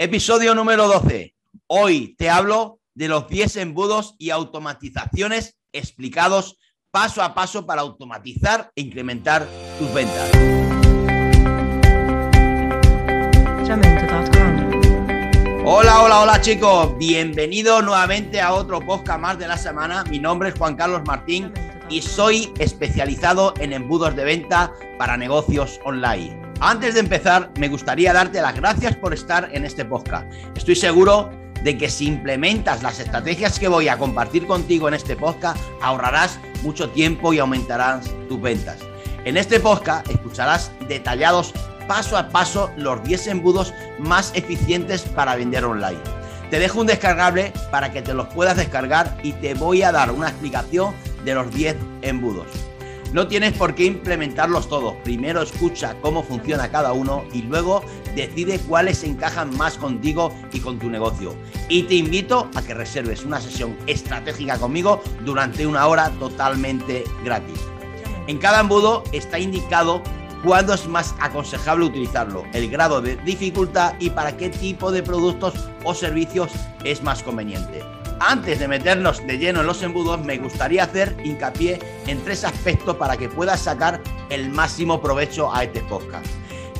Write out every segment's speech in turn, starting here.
Episodio número 12. Hoy te hablo de los 10 embudos y automatizaciones explicados paso a paso para automatizar e incrementar tus ventas. Hola, hola, hola chicos, bienvenidos nuevamente a otro podcast más de la semana. Mi nombre es Juan Carlos Martín y soy especializado en embudos de venta para negocios online. Antes de empezar, me gustaría darte las gracias por estar en este podcast. Estoy seguro de que si implementas las estrategias que voy a compartir contigo en este podcast, ahorrarás mucho tiempo y aumentarás tus ventas. En este podcast escucharás detallados paso a paso los 10 embudos más eficientes para vender online. Te dejo un descargable para que te los puedas descargar y te voy a dar una explicación de los 10 embudos. No tienes por qué implementarlos todos. Primero escucha cómo funciona cada uno y luego decide cuáles encajan más contigo y con tu negocio. Y te invito a que reserves una sesión estratégica conmigo durante una hora totalmente gratis. En cada embudo está indicado cuándo es más aconsejable utilizarlo, el grado de dificultad y para qué tipo de productos o servicios es más conveniente. Antes de meternos de lleno en los embudos, me gustaría hacer hincapié en tres aspectos para que puedas sacar el máximo provecho a este podcast.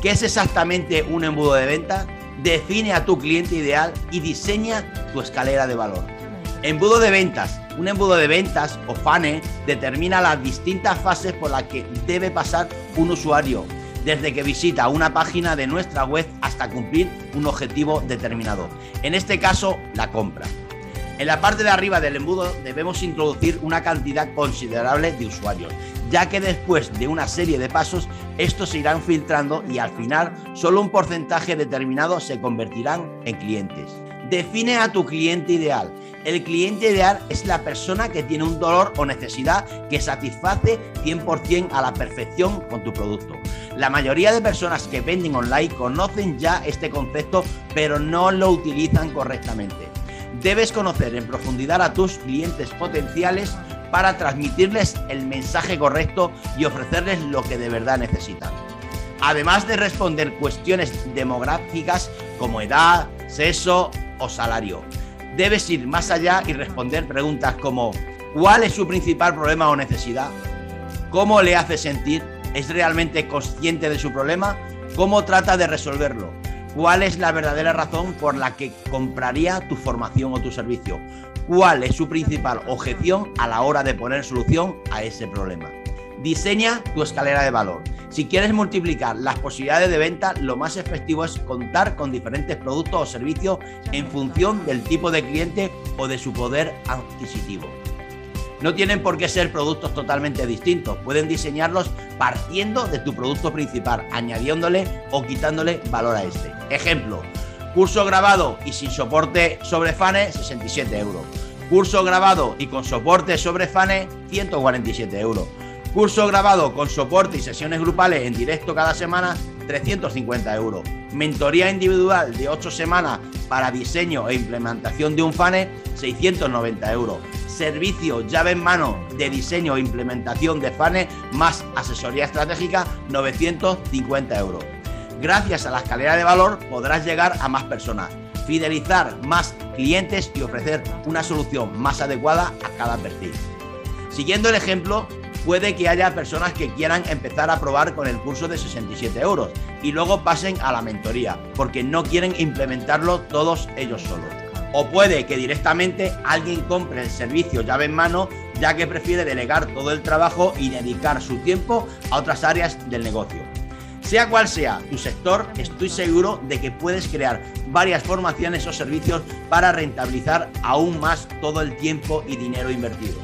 ¿Qué es exactamente un embudo de venta? Define a tu cliente ideal y diseña tu escalera de valor. Embudo de ventas. Un embudo de ventas o FANE determina las distintas fases por las que debe pasar un usuario, desde que visita una página de nuestra web hasta cumplir un objetivo determinado. En este caso, la compra. En la parte de arriba del embudo debemos introducir una cantidad considerable de usuarios, ya que después de una serie de pasos estos se irán filtrando y al final solo un porcentaje determinado se convertirán en clientes. Define a tu cliente ideal. El cliente ideal es la persona que tiene un dolor o necesidad que satisface 100% a la perfección con tu producto. La mayoría de personas que venden online conocen ya este concepto, pero no lo utilizan correctamente. Debes conocer en profundidad a tus clientes potenciales para transmitirles el mensaje correcto y ofrecerles lo que de verdad necesitan. Además de responder cuestiones demográficas como edad, sexo o salario, debes ir más allá y responder preguntas como ¿cuál es su principal problema o necesidad? ¿Cómo le hace sentir? ¿Es realmente consciente de su problema? ¿Cómo trata de resolverlo? ¿Cuál es la verdadera razón por la que compraría tu formación o tu servicio? ¿Cuál es su principal objeción a la hora de poner solución a ese problema? Diseña tu escalera de valor. Si quieres multiplicar las posibilidades de venta, lo más efectivo es contar con diferentes productos o servicios en función del tipo de cliente o de su poder adquisitivo. No tienen por qué ser productos totalmente distintos, pueden diseñarlos partiendo de tu producto principal, añadiéndole o quitándole valor a este. Ejemplo, curso grabado y sin soporte sobre FANE, 67 euros. Curso grabado y con soporte sobre FANE, 147 euros. Curso grabado con soporte y sesiones grupales en directo cada semana, 350 euros. Mentoría individual de 8 semanas para diseño e implementación de un FANE, 690 euros servicio llave en mano de diseño e implementación de FANE más asesoría estratégica 950 euros. Gracias a la escalera de valor podrás llegar a más personas, fidelizar más clientes y ofrecer una solución más adecuada a cada perfil. Siguiendo el ejemplo, puede que haya personas que quieran empezar a probar con el curso de 67 euros y luego pasen a la mentoría porque no quieren implementarlo todos ellos solos o puede que directamente alguien compre el servicio llave en mano ya que prefiere delegar todo el trabajo y dedicar su tiempo a otras áreas del negocio. Sea cual sea tu sector, estoy seguro de que puedes crear varias formaciones o servicios para rentabilizar aún más todo el tiempo y dinero invertido.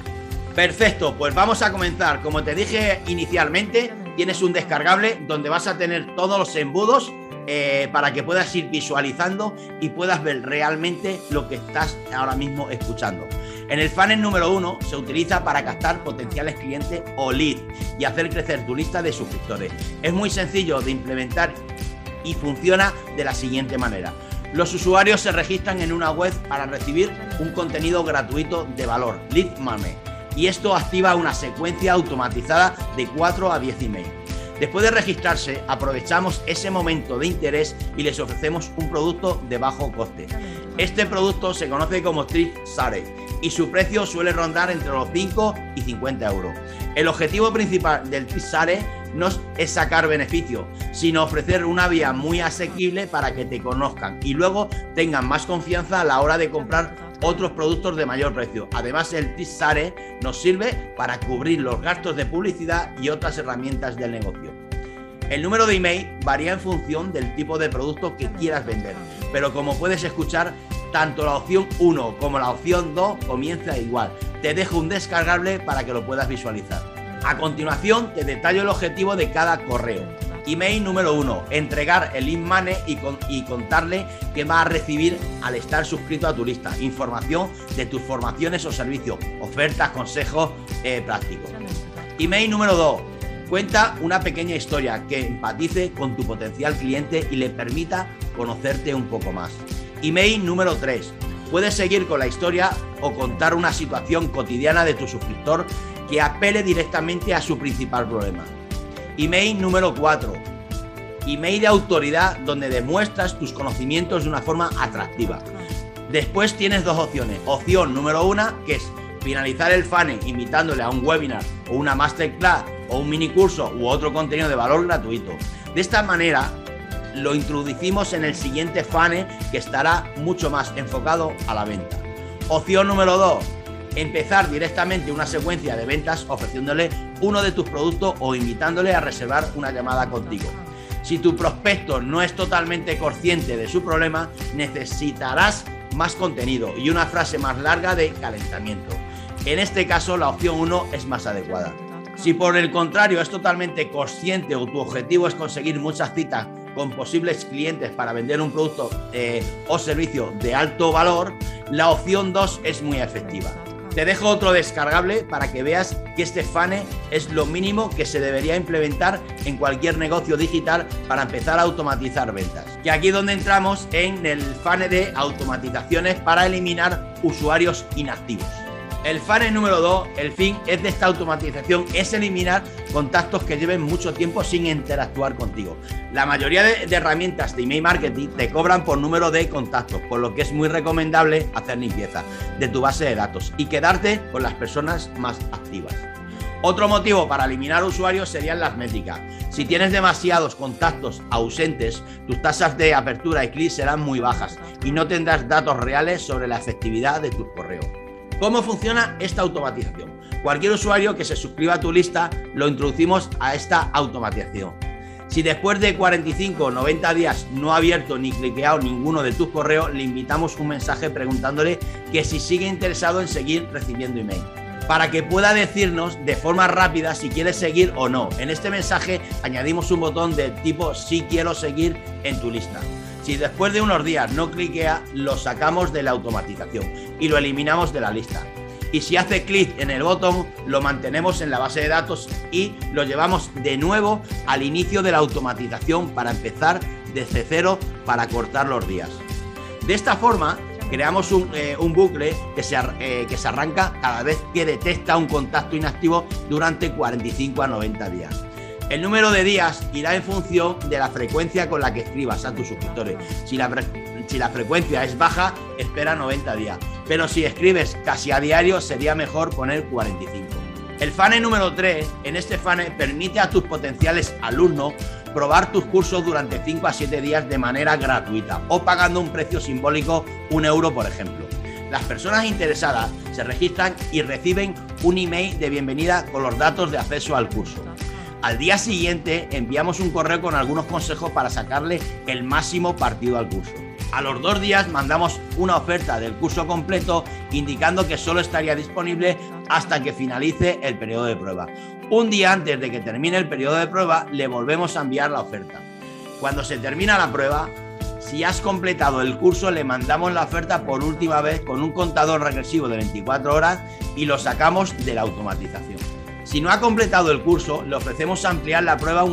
Perfecto, pues vamos a comenzar. Como te dije inicialmente, tienes un descargable donde vas a tener todos los embudos eh, para que puedas ir visualizando y puedas ver realmente lo que estás ahora mismo escuchando. En el funnel número uno se utiliza para captar potenciales clientes o leads y hacer crecer tu lista de suscriptores. Es muy sencillo de implementar y funciona de la siguiente manera. Los usuarios se registran en una web para recibir un contenido gratuito de valor, Lead Money, y esto activa una secuencia automatizada de 4 a 10 emails. Después de registrarse, aprovechamos ese momento de interés y les ofrecemos un producto de bajo coste. Este producto se conoce como Trip Sare y su precio suele rondar entre los 5 y 50 euros. El objetivo principal del Trip Sare no es sacar beneficio, sino ofrecer una vía muy asequible para que te conozcan y luego tengan más confianza a la hora de comprar otros productos de mayor precio. Además, el TISARE nos sirve para cubrir los gastos de publicidad y otras herramientas del negocio. El número de email varía en función del tipo de producto que quieras vender, pero como puedes escuchar, tanto la opción 1 como la opción 2 comienza igual. Te dejo un descargable para que lo puedas visualizar. A continuación, te detallo el objetivo de cada correo. Email número uno, entregar el InMane y, y contarle que va a recibir al estar suscrito a tu lista. Información de tus formaciones o servicios, ofertas, consejos eh, prácticos. Email número 2. Cuenta una pequeña historia que empatice con tu potencial cliente y le permita conocerte un poco más. Email número 3. Puedes seguir con la historia o contar una situación cotidiana de tu suscriptor que apele directamente a su principal problema. Email número 4. Email de autoridad donde demuestras tus conocimientos de una forma atractiva. Después tienes dos opciones. Opción número una, que es finalizar el funnel invitándole a un webinar o una masterclass o un mini curso u otro contenido de valor gratuito. De esta manera lo introducimos en el siguiente funnel que estará mucho más enfocado a la venta. Opción número 2, empezar directamente una secuencia de ventas ofreciéndole uno de tus productos o invitándole a reservar una llamada contigo. Si tu prospecto no es totalmente consciente de su problema, necesitarás más contenido y una frase más larga de calentamiento. En este caso, la opción 1 es más adecuada. Si por el contrario es totalmente consciente o tu objetivo es conseguir muchas citas con posibles clientes para vender un producto eh, o servicio de alto valor, la opción 2 es muy efectiva. Te dejo otro descargable para que veas que este FANE es lo mínimo que se debería implementar en cualquier negocio digital para empezar a automatizar ventas. Y aquí es donde entramos en el FANE de automatizaciones para eliminar usuarios inactivos. El funnel número 2, el fin es de esta automatización, es eliminar contactos que lleven mucho tiempo sin interactuar contigo. La mayoría de, herramientas de email marketing te cobran por número de contactos, por lo que es muy recomendable hacer limpieza de tu base de datos y quedarte con las personas más activas. Otro motivo para eliminar usuarios serían las métricas. Si tienes demasiados contactos ausentes, tus tasas de apertura y clic serán muy bajas y no tendrás datos reales sobre la efectividad de tus correos. ¿Cómo funciona esta automatización? Cualquier usuario que se suscriba a tu lista lo introducimos a esta automatización. Si después de 45 o 90 días no ha abierto ni cliqueado ninguno de tus correos, le invitamos un mensaje preguntándole que si sigue interesado en seguir recibiendo email para que pueda decirnos de forma rápida si quiere seguir o no. En este mensaje añadimos un botón de tipo si quiero seguir en tu lista. Si después de unos días no cliquea, lo sacamos de la automatización y lo eliminamos de la lista. Y si hace clic en el botón, lo mantenemos en la base de datos y lo llevamos de nuevo al inicio de la automatización para empezar desde cero para cortar los días. De esta forma, creamos un, eh, bucle que se, eh, que se arranca cada vez que detecta un contacto inactivo durante 45 a 90 días. El número de días irá en función de la frecuencia con la que escribas a tus suscriptores. Si la, frecuencia es baja, espera 90 días. Pero si escribes casi a diario, sería mejor poner 45. El FANE número 3, en este FANE permite a tus potenciales alumnos probar tus cursos durante 5 a 7 días de manera gratuita o pagando un precio simbólico, un euro por ejemplo. Las personas interesadas se registran y reciben un email de bienvenida con los datos de acceso al curso. Al día siguiente enviamos un correo con algunos consejos para sacarle el máximo partido al curso. A los dos días mandamos una oferta del curso completo indicando que solo estaría disponible hasta que finalice el periodo de prueba. Un día antes de que termine el periodo de prueba le volvemos a enviar la oferta. Cuando se termina la prueba, si has completado el curso le mandamos la oferta por última vez con un contador regresivo de 24 horas y lo sacamos de la automatización. Si no ha completado el curso, le ofrecemos ampliar la prueba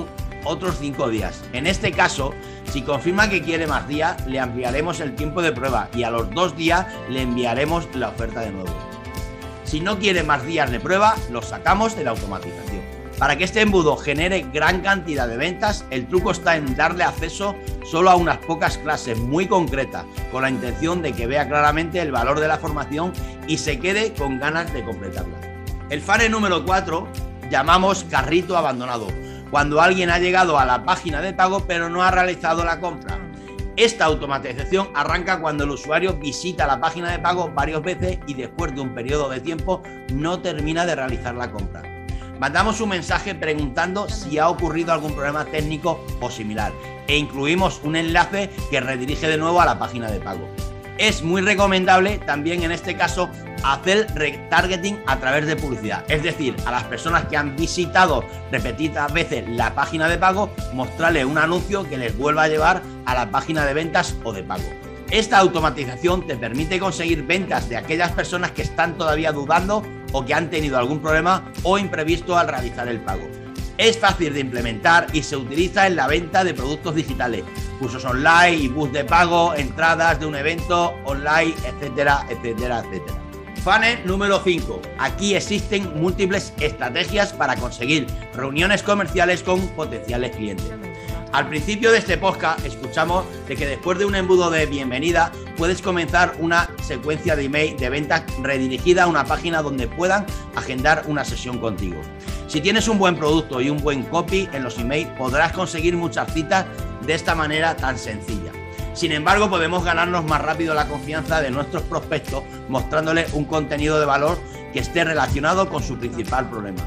otros 5 días. En este caso, si confirma que quiere más días, le ampliaremos el tiempo de prueba y a los dos días le enviaremos la oferta de nuevo. Si no quiere más días de prueba, lo sacamos de la automatización. Para que este embudo genere gran cantidad de ventas, el truco está en darle acceso solo a unas pocas clases muy concretas, con la intención de que vea claramente el valor de la formación y se quede con ganas de completarla. El fare número 4 llamamos carrito abandonado, cuando alguien ha llegado a la página de pago pero no ha realizado la compra. Esta automatización arranca cuando el usuario visita la página de pago varias veces y después de un periodo de tiempo no termina de realizar la compra mandamos un mensaje preguntando si ha ocurrido algún problema técnico o similar e incluimos un enlace que redirige de nuevo a la página de pago. Es muy recomendable también en este caso hacer retargeting a través de publicidad, es decir, a las personas que han visitado repetidas veces la página de pago, mostrarles un anuncio que les vuelva a llevar a la página de ventas o de pago. Esta automatización te permite conseguir ventas de aquellas personas que están todavía dudando o que han tenido algún problema o imprevisto al realizar el pago. Es fácil de implementar y se utiliza en la venta de productos digitales, cursos online, bus de pago, entradas de un evento online, etcétera, etcétera, etcétera. Funnel número 5. Aquí existen múltiples estrategias para conseguir reuniones comerciales con potenciales clientes. Al principio de este podcast escuchamos de que después de un embudo de bienvenida puedes comenzar una secuencia de email de ventas redirigida a una página donde puedan agendar una sesión contigo. Si tienes un buen producto y un buen copy en los emails podrás conseguir muchas citas de esta manera tan sencilla. Sin embargo, podemos ganarnos más rápido la confianza de nuestros prospectos mostrándoles un contenido de valor que esté relacionado con su principal problema.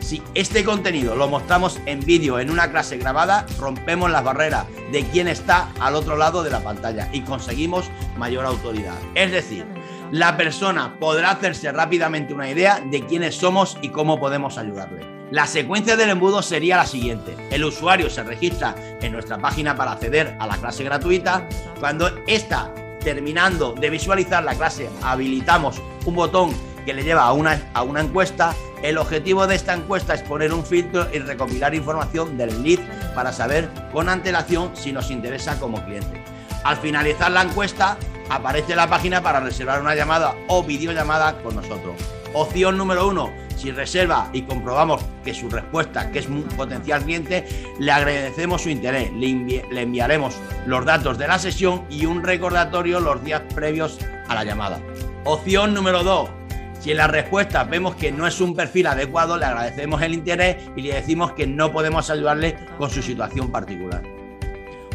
Si este contenido lo mostramos en vídeo en una clase grabada, rompemos las barreras de quién está al otro lado de la pantalla y conseguimos mayor autoridad. Es decir, la persona podrá hacerse rápidamente una idea de quiénes somos y cómo podemos ayudarle. La secuencia del embudo sería la siguiente. El usuario se registra en nuestra página para acceder a la clase gratuita. Cuando está terminando de visualizar la clase, habilitamos un botón que le lleva a una, a una encuesta el objetivo de esta encuesta es poner un filtro y recopilar información del lead para saber con antelación si nos interesa como cliente. Al finalizar la encuesta, aparece la página para reservar una llamada o videollamada con nosotros. Opción número uno, si reserva y comprobamos que su respuesta, que es un potencial cliente, le agradecemos su interés, le, enviaremos los datos de la sesión y un recordatorio los días previos a la llamada. Opción número dos, si en la respuesta vemos que no es un perfil adecuado, le agradecemos el interés y le decimos que no podemos ayudarle con su situación particular.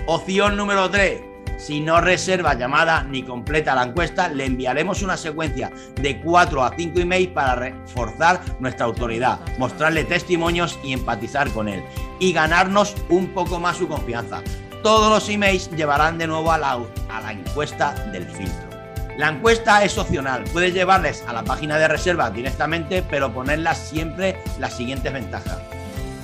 Opción número 3. Si no reserva llamada ni completa la encuesta, le enviaremos una secuencia de 4 a 5 emails para reforzar nuestra autoridad, mostrarle testimonios y empatizar con él y ganarnos un poco más su confianza. Todos los emails llevarán de nuevo a la, a la encuesta del filtro. La encuesta es opcional, puedes llevarles a la página de reserva directamente, pero ponerlas siempre las siguientes ventajas.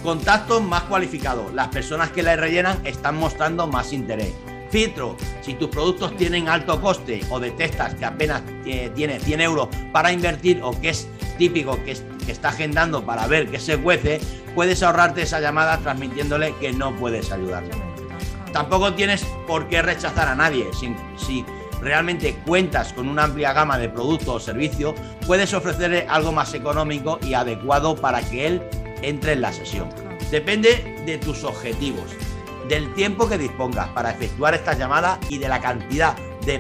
Contactos más cualificados, las personas que la rellenan están mostrando más interés. Filtro, si tus productos tienen alto coste o detectas que apenas tiene 100 euros para invertir o que es típico que, está agendando para ver qué se cuece, puedes ahorrarte esa llamada transmitiéndole que no puedes ayudarle. Tampoco tienes por qué rechazar a nadie. si realmente cuentas con una amplia gama de productos o servicios, puedes ofrecerle algo más económico y adecuado para que él entre en la sesión. Depende de tus objetivos, del tiempo que dispongas para efectuar estas llamadas y de la cantidad de,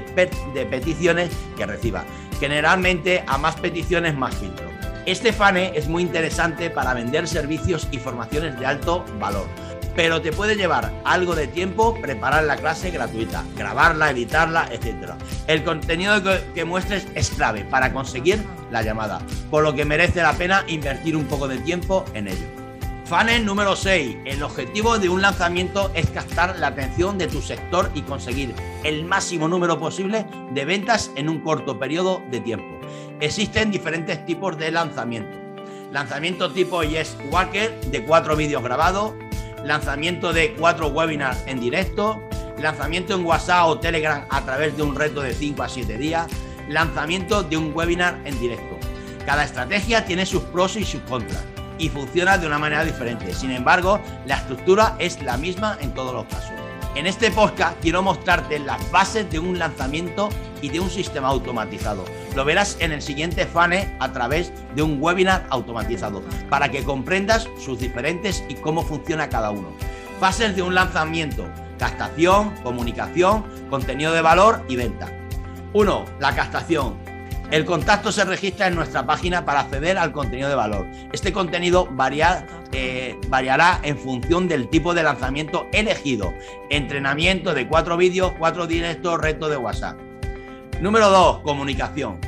peticiones que reciba. Generalmente a más peticiones más filtro. Este FANE es muy interesante para vender servicios y formaciones de alto valor pero te puede llevar algo de tiempo preparar la clase gratuita, grabarla, editarla, etc. El contenido que, muestres es clave para conseguir la llamada, por lo que merece la pena invertir un poco de tiempo en ello. Funnel número 6. El objetivo de un lanzamiento es captar la atención de tu sector y conseguir el máximo número posible de ventas en un corto periodo de tiempo. Existen diferentes tipos de lanzamiento. Lanzamiento tipo Yes Walker de cuatro vídeos grabados, lanzamiento de cuatro webinars en directo, lanzamiento en WhatsApp o Telegram a través de un reto de 5 a 7 días, lanzamiento de un webinar en directo. Cada estrategia tiene sus pros y sus contras y funciona de una manera diferente. Sin embargo, la estructura es la misma en todos los casos. En este podcast quiero mostrarte las bases de un lanzamiento y de un sistema automatizado. Lo verás en el siguiente funnel a través de un webinar automatizado para que comprendas sus diferentes y cómo funciona cada uno. Fases de un lanzamiento, captación, comunicación, contenido de valor y venta. 1. La captación. El contacto se registra en nuestra página para acceder al contenido de valor. Este contenido eh, variará en función del tipo de lanzamiento elegido. Entrenamiento de cuatro vídeos, cuatro directos, reto de WhatsApp. Número 2. Comunicación.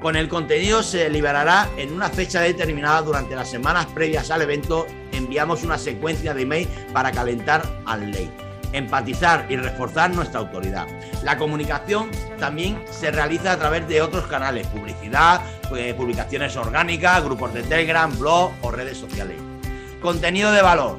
Con el contenido se liberará en una fecha determinada durante las semanas previas al evento. Enviamos una secuencia de email para calentar al ley empatizar y reforzar nuestra autoridad. La comunicación también se realiza a través de otros canales, publicidad, eh, publicaciones orgánicas, grupos de Telegram, blog o redes sociales. Contenido de valor.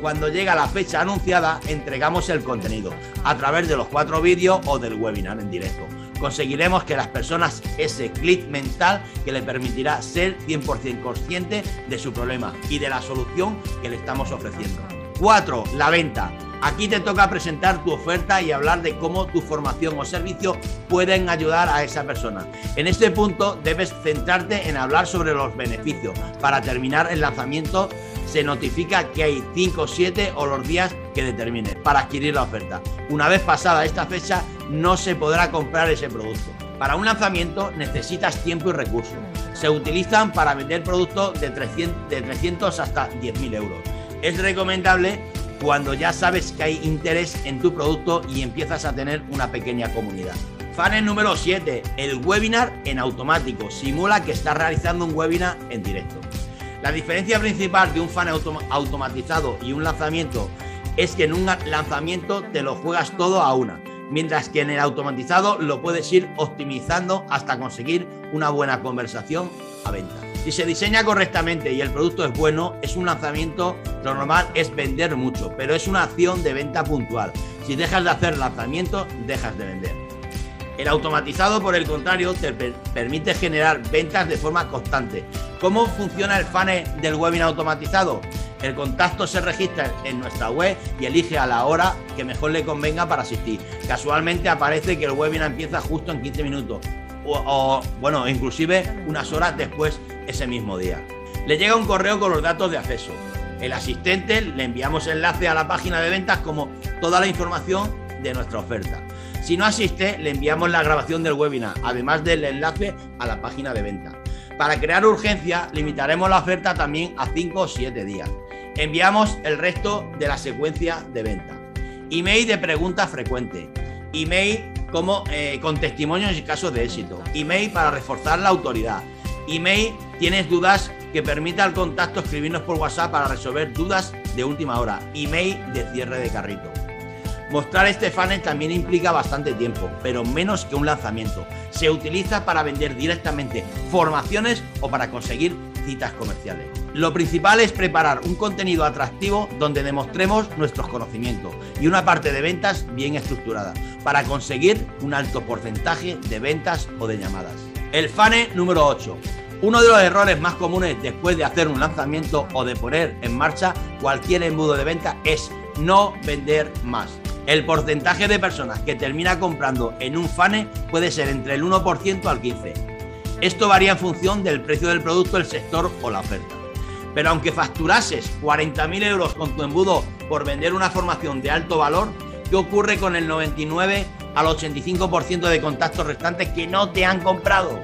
Cuando llega la fecha anunciada, entregamos el contenido a través de los cuatro vídeos o del webinar en directo. Conseguiremos que las personas ese clic mental que le permitirá ser 100% consciente de su problema y de la solución que le estamos ofreciendo. 4. La venta. Aquí te toca presentar tu oferta y hablar de cómo tu formación o servicio pueden ayudar a esa persona. En este punto debes centrarte en hablar sobre los beneficios. Para terminar el lanzamiento se notifica que hay 5, 7 o los días que determine para adquirir la oferta. Una vez pasada esta fecha no se podrá comprar ese producto. Para un lanzamiento necesitas tiempo y recursos. Se utilizan para vender productos de 300, de 300 hasta 10.000 euros. Es recomendable cuando ya sabes que hay interés en tu producto y empiezas a tener una pequeña comunidad. Funnel número 7, el webinar en automático. Simula que estás realizando un webinar en directo. La diferencia principal de un funnel automatizado y un lanzamiento es que en un lanzamiento te lo juegas todo a una, mientras que en el automatizado lo puedes ir optimizando hasta conseguir una buena conversación a venta. Si se diseña correctamente y el producto es bueno, es un lanzamiento, lo normal es vender mucho, pero es una acción de venta puntual. Si dejas de hacer lanzamientos, dejas de vender. El automatizado, por el contrario, te permite generar ventas de forma constante. ¿Cómo funciona el funnel del webinar automatizado? El contacto se registra en nuestra web y elige a la hora que mejor le convenga para asistir. Casualmente aparece que el webinar empieza justo en 15 minutos o, bueno, inclusive unas horas después ese mismo día. Le llega un correo con los datos de acceso. El asistente le enviamos enlace a la página de ventas como toda la información de nuestra oferta. Si no asiste, le enviamos la grabación del webinar, además del enlace a la página de venta. Para crear urgencia, limitaremos la oferta también a 5 o 7 días. Enviamos el resto de la secuencia de venta. Email de preguntas frecuentes. Email como eh, con testimonios y casos de éxito. Email para reforzar la autoridad. Email, tienes dudas que permita al contacto escribirnos por WhatsApp para resolver dudas de última hora. Email de cierre de carrito. Mostrar este funnel también implica bastante tiempo, pero menos que un lanzamiento. Se utiliza para vender directamente formaciones o para conseguir citas comerciales. Lo principal es preparar un contenido atractivo donde demostremos nuestros conocimientos y una parte de ventas bien estructurada para conseguir un alto porcentaje de ventas o de llamadas. El funnel número 8. Uno de los errores más comunes después de hacer un lanzamiento o de poner en marcha cualquier embudo de venta es no vender más. El porcentaje de personas que termina comprando en un funnel puede ser entre el 1% al 15%. Esto varía en función del precio del producto, el sector o la oferta. Pero aunque facturases 40.000 euros con tu embudo por vender una formación de alto valor, ¿qué ocurre con el 99 al 85% de contactos restantes que no te han comprado?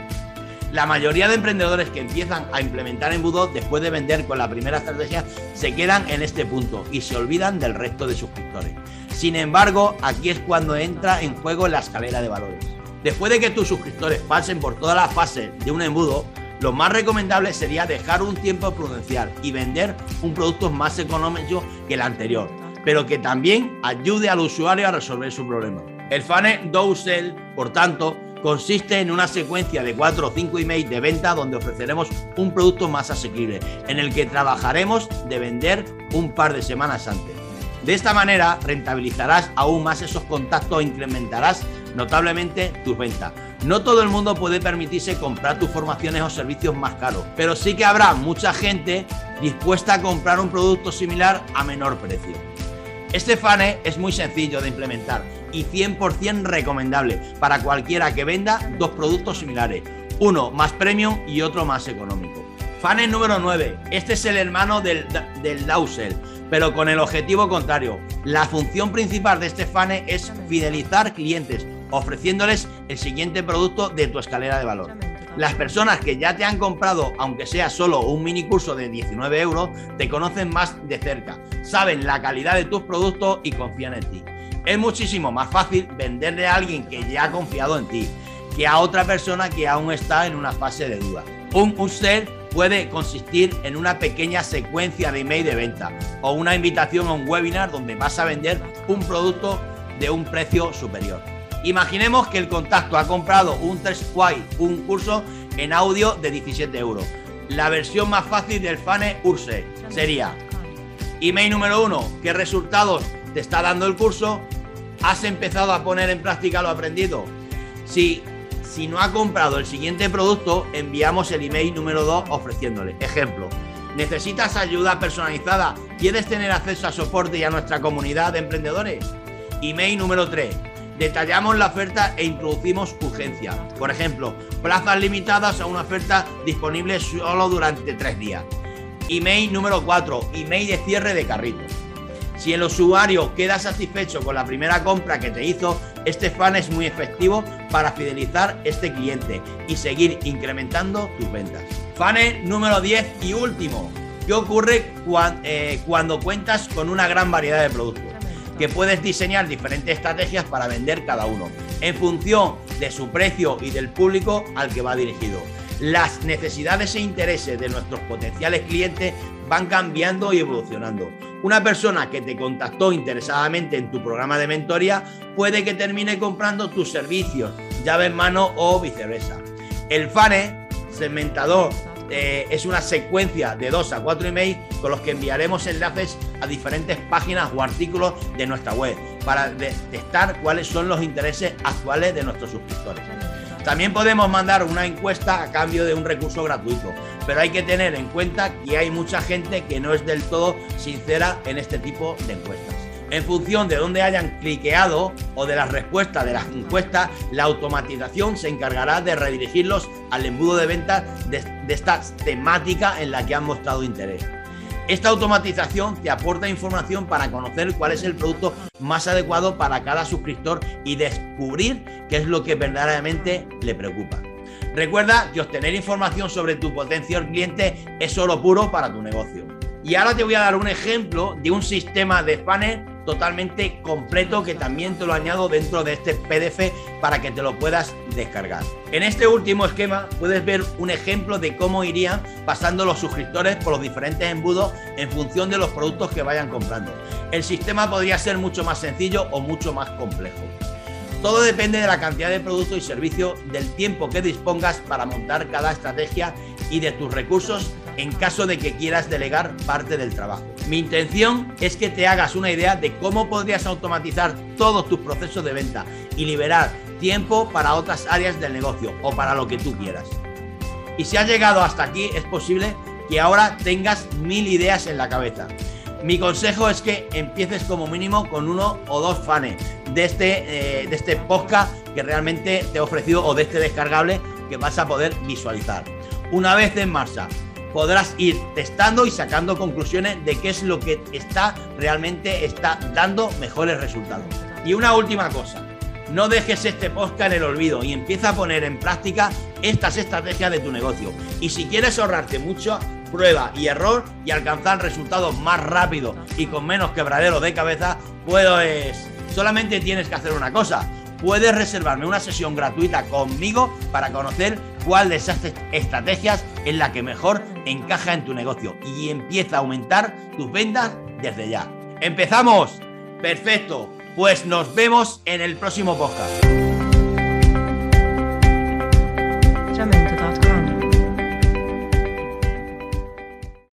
La mayoría de emprendedores que empiezan a implementar embudos después de vender con la primera estrategia se quedan en este punto y se olvidan del resto de suscriptores. Sin embargo, aquí es cuando entra en juego la escalera de valores. Después de que tus suscriptores pasen por todas las fases de un embudo, lo más recomendable sería dejar un tiempo prudencial y vender un producto más económico que el anterior, pero que también ayude al usuario a resolver su problema. El funnel Sell, por tanto, consiste en una secuencia de 4 o 5 emails de venta donde ofreceremos un producto más asequible, en el que trabajaremos de vender un par de semanas antes. De esta manera rentabilizarás aún más esos contactos e incrementarás notablemente tus ventas. No todo el mundo puede permitirse comprar tus formaciones o servicios más caros, pero sí que habrá mucha gente dispuesta a comprar un producto similar a menor precio. Este funnel es muy sencillo de implementar y 100% recomendable para cualquiera que venda dos productos similares, uno más premium y otro más económico. Funnel número 9. Este es el hermano del, del pero con el objetivo contrario. La función principal de este funnel es fidelizar clientes, ofreciéndoles el siguiente producto de tu escalera de valor. Las personas que ya te han comprado, aunque sea solo un mini curso de 19 euros, te conocen más de cerca, saben la calidad de tus productos y confían en ti. Es muchísimo más fácil venderle a alguien que ya ha confiado en ti que a otra persona que aún está en una fase de duda. Un upsell puede consistir en una pequeña secuencia de email de venta o una invitación a un webinar donde vas a vender un producto de un precio superior. Imaginemos que el contacto ha comprado un test un curso en audio de 17 euros. La versión más fácil del funnel URSE sería email número uno, ¿qué resultados te está dando el curso? ¿Has empezado a poner en práctica lo aprendido? Si, si no ha comprado el siguiente producto, enviamos el email número 2 ofreciéndole. Ejemplo, ¿necesitas ayuda personalizada? ¿Quieres tener acceso a soporte y a nuestra comunidad de emprendedores? Email número 3 detallamos la oferta e introducimos urgencia. Por ejemplo, plazas limitadas a una oferta disponible solo durante tres días. Email número 4, email de cierre de carrito. Si el usuario queda satisfecho con la primera compra que te hizo, este fan es muy efectivo para fidelizar este cliente y seguir incrementando tus ventas. Funnel número 10 y último. ¿Qué ocurre eh, cuando cuentas con una gran variedad de productos? Que puedes diseñar diferentes estrategias para vender cada uno, en función de su precio y del público al que va dirigido. Las necesidades e intereses de nuestros potenciales clientes van cambiando y evolucionando. Una persona que te contactó interesadamente en tu programa de mentoría puede que termine comprando tus servicios, llave en mano o viceversa. El FANE, segmentador eh, es una secuencia de dos a cuatro emails con los que enviaremos enlaces a diferentes páginas o artículos de nuestra web para detectar cuáles son los intereses actuales de nuestros suscriptores. También podemos mandar una encuesta a cambio de un recurso gratuito, pero hay que tener en cuenta que hay mucha gente que no es del todo sincera en este tipo de encuestas. En función de dónde hayan cliqueado o de las respuestas de las encuestas, la automatización se encargará de redirigirlos al embudo de ventas de, esta temática en la que han mostrado interés. Esta automatización te aporta información para conocer cuál es el producto más adecuado para cada suscriptor y descubrir qué es lo que verdaderamente le preocupa. Recuerda que obtener información sobre tu potencial cliente es oro puro para tu negocio. Y ahora te voy a dar un ejemplo de un sistema de panel totalmente completo que también te lo añado dentro de este PDF para que te lo puedas descargar. En este último esquema puedes ver un ejemplo de cómo irían pasando los suscriptores por los diferentes embudos en función de los productos que vayan comprando. El sistema podría ser mucho más sencillo o mucho más complejo. Todo depende de la cantidad de productos y servicios, del tiempo que dispongas para montar cada estrategia y de tus recursos en caso de que quieras delegar parte del trabajo. Mi intención es que te hagas una idea de cómo podrías automatizar todos tus procesos de venta y liberar tiempo para otras áreas del negocio o para lo que tú quieras. Y si has llegado hasta aquí, es posible que ahora tengas mil ideas en la cabeza. Mi consejo es que empieces como mínimo con uno o dos fans de este, eh, de este podcast que realmente te he ofrecido o de este descargable que vas a poder visualizar. Una vez en marcha, podrás ir testando y sacando conclusiones de qué es lo que está realmente está dando mejores resultados. Y una última cosa, no dejes este podcast en el olvido y empieza a poner en práctica estas estrategias de tu negocio. Y si quieres ahorrarte mucho, prueba y error y alcanzar resultados más rápidos y con menos quebradero de cabeza, pues solamente tienes que hacer una cosa. Puedes reservarme una sesión gratuita conmigo para conocer cuál de esas estrategias es la que mejor encaja en tu negocio y empieza a aumentar tus ventas desde ya. ¡Empezamos! Perfecto. Pues nos vemos en el próximo podcast.